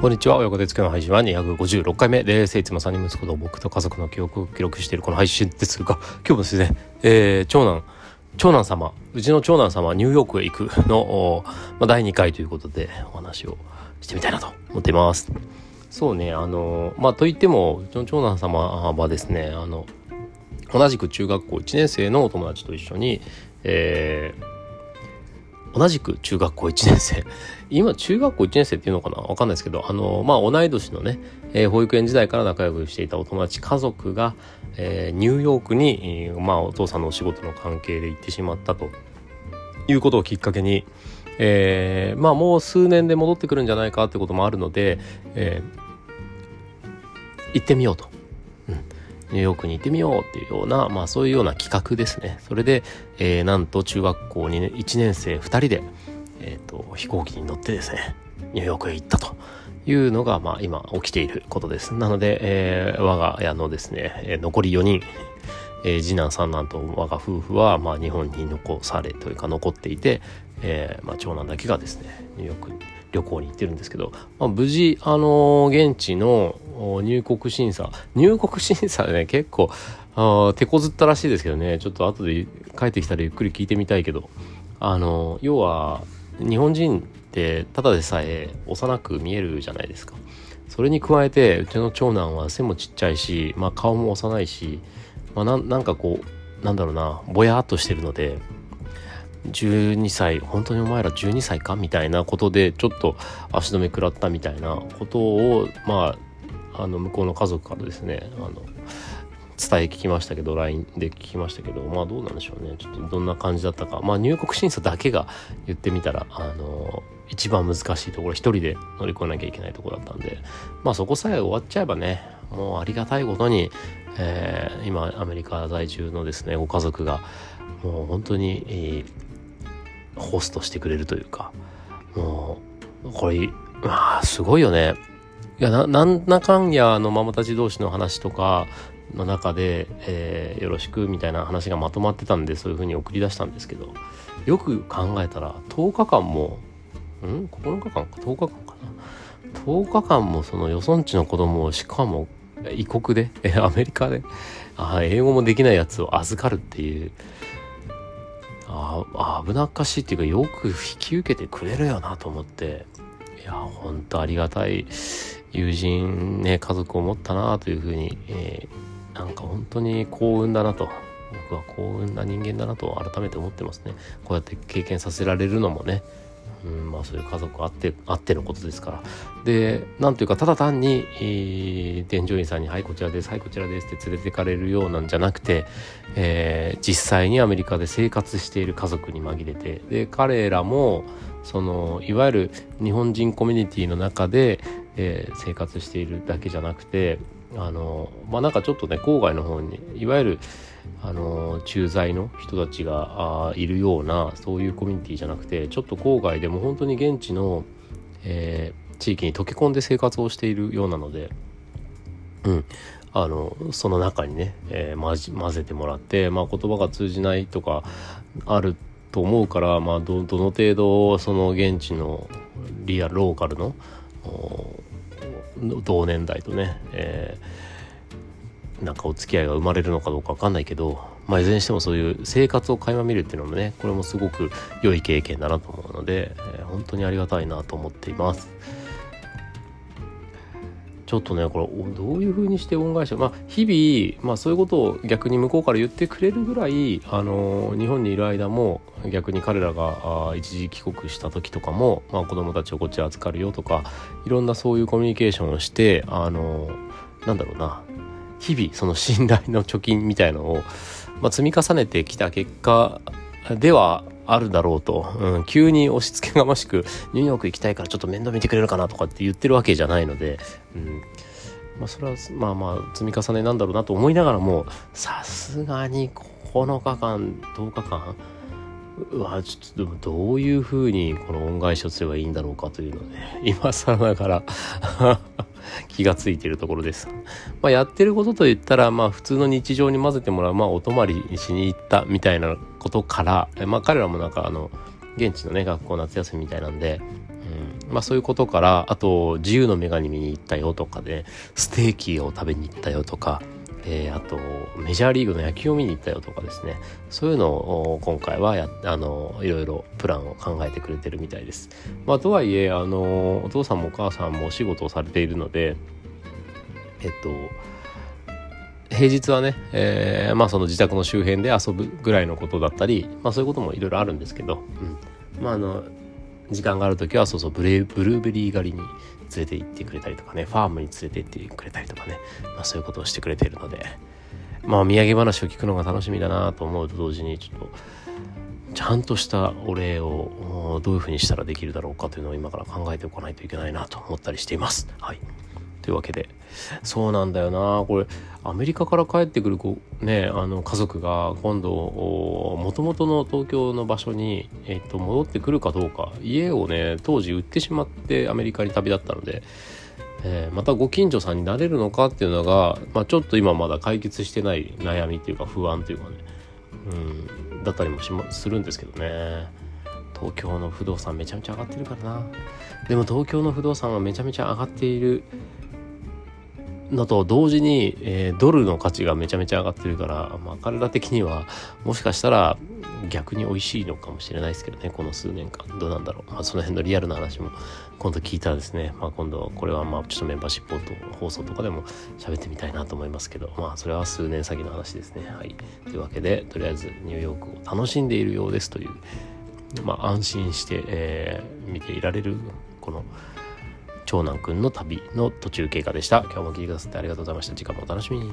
こんにちは。親子でつけの配信は256回目。ですいつも3人息子と僕と家族の記憶を記録しているこの配信ですが今日もですね、えー、長男長男様うちの長男様ニューヨークへ行くの、まあ、第2回ということでお話をしてみたいなと思っています。そうねあのまあといってもうちの長男様はですねあの同じく中学校1年生のお友達と一緒に、えー同じく中学校1年生。今中学校1年生っていうのかな？わかんないですけどあのまあ同い年のね、えー、保育園時代から仲良くしていたお友達家族が、えー、ニューヨークに、まあお父さんのお仕事の関係で行ってしまったと。いうことをきっかけに、えー、まあもう数年で戻ってくるんじゃないかってこともあるので、え、行ってみようと。うん。ニューヨークに行ってみようっていうような、まあそういうような企画ですね。それで、えー、なんと中学校に、1年生2人で、え、ー、と、飛行機に乗ってですね、ニューヨークへ行ったというのが、まあ今起きていることです。なので、えー、我が家のですね、え残り4人、えー、次男三男と我が夫婦は、まあ、日本に残されというか残っていて、えーまあ、長男だけがですねニューヨークに旅行に行ってるんですけど、まあ、無事、あのー、現地の入国審査。入国審査ね結構あ手こずったらしいですけどね。ちょっと後で帰ってきたらゆっくり聞いてみたいけど。あの要は日本人ってただでさえ幼く見えるじゃないですか。それに加えてうちの長男は背もちっちゃいし、まあ、顔も幼いし、まあ、なんかこうなんだろうなぼやっとしてるので12歳本当にお前ら12歳か？みたいなことでちょっと足止め食らったみたいなことをまああの向こうの家族からですねあの伝え聞きましたけど LINE で聞きましたけどまあどうなんでしょうね。ちょっとどんな感じだったか。まあ入国審査だけが言ってみたらあの一番難しいところ一人で乗り越えなきゃいけないところだったんで。まあそこさえ終わっちゃえばねもうありがたいことに、えー、今アメリカ在住のですねご家族がもう本当に、えー、ホストしてくれるというかもうこれまあすごいよね。いやななんだかんやのママたち同士の話とかの中で、えー、よろしくみたいな話がまとまってたんでそういうふうに送り出したんですけどよく考えたら10日間もん？9日間か？10日間かな？10日間もそのよそんちの子供をしかも異国で？アメリカで？あ英語もできないやつを預かるっていうあ危なっかしいっていうかよく引き受けてくれるよなと思っていやほんとありがたい。友人ね家族を持ったなというふうに、えー、なんか本当に幸運だなと。僕は幸運な人間だなと改めて思ってますね。こうやって経験させられるのもね。うんまあ、そういう家族あってあってのことですから。でなんというかただ単に、えー、添乗員さんに「はいこちらですはいこちらです」って連れてかれるようなんじゃなくて、えー、実際にアメリカで生活している家族に紛れて。で彼らもそのいわゆる日本人コミュニティの中で、えー、生活しているだけじゃなくてあのまあなんかちょっとね郊外の方にいわゆるあの駐在の人たちがあいるようなそういうコミュニティじゃなくてちょっと郊外でも本当に現地の、えー、地域に溶け込んで生活をしているようなので、うん、あのその中にね、えー、混ぜてもらって、まあ、言葉が通じないとかあると思うから、まあど、どの程度その現地のリアルローカルの同年代とね、えー、なんかお付き合いが生まれるのかどうか分かんないけど、まあ、いずれにしてもそういう生活を垣間見るっていうのもねこれもすごく良い経験だなと思うので、えー、本当にありがたいなと思っています。ちょっとねこれどういう風にして恩返しまあ日々、まあ、そういうことを逆に向こうから言ってくれるぐらい、あの日本にいる間も逆に彼らが一時帰国した時とかも、まあ、子供たちをこっち預かるよとかいろんなそういうコミュニケーションをして、あのなんだろうな日々その信頼の貯金みたいのを、まあ、積み重ねてきた結果ではあるだろうと、うん、急に押し付けがましくニューヨーク行きたいからちょっと面倒見てくれるかなとかって言ってるわけじゃないので、うん。まあ、それはまあまあ積み重ねなんだろうなと思いながらもさすがに9日間10日間うわちょっとどういうふうにこの恩返しをすればいいんだろうかというのね 今更ながら 気がついてるところです。まあ、やってることといったら、まあ、普通の日常に混ぜてもらう、まあ、お泊まりしに行ったみたいなことから、まあ、彼らもなんかあの現地のね学校夏休みみたいなんで、うんまあ、そういうことからあと自由の女神見に行ったよとかでステーキを食べに行ったよとか、えー、あとメジャーリーグの野球を見に行ったよとかですねそういうのを今回はやあのいろいろプランを考えてくれてるみたいです。まあ、とはいえあのお父さんもお母さんもお仕事をされているのでえっと平日はね、えー、まあその自宅の周辺で遊ぶぐらいのことだったり、まあそういうこともいろいろあるんですけど、うん、まああの時間がある時はそうそうブレブルーベリー狩りに連れて行ってくれたりとかねファームに連れて行ってくれたりとかね、まあ、そういうことをしてくれているのでまあ土産話を聞くのが楽しみだなと思うと同時にちょっとちゃんとしたお礼をどういうふうにしたらできるだろうかというのを今から考えておかないといけないなと思ったりしています。はいというわけで。そうなんだよな。これアメリカから帰ってくる、ね、あの家族が今度もともとの東京の場所に、えー、と戻ってくるかどうか。家をね当時売ってしまってアメリカに旅立ったので、えー、またご近所さんになれるのかっていうのが、まあ、ちょっと今まだ解決してない悩みっていうか不安というかね、うん、だったりもしまするんですけどね。東京の不動産めちゃめちゃ上がってるからな。でも東京の不動産はめちゃめちゃ上がっている。のと同時に、えー、ドルの価値がめちゃめちゃ上がってるから、まあ、彼ら的にはもしかしたら逆に美味しいのかもしれないですけどねこの数年間。どうなんだろう、まあ、その辺のリアルな話も今度聞いたらですね、まあ、今度これはまあちょっとメンバーシップ放送とかでも喋ってみたいなと思いますけど。まあそれは数年先の話ですね。はい。というわけでとりあえずニューヨークを楽しんでいるようですというまあ安心して、えー、見ていられるこの長男くんの旅の途中経過でした。今日も聞いてくださってありがとうございました。次回もお楽しみに。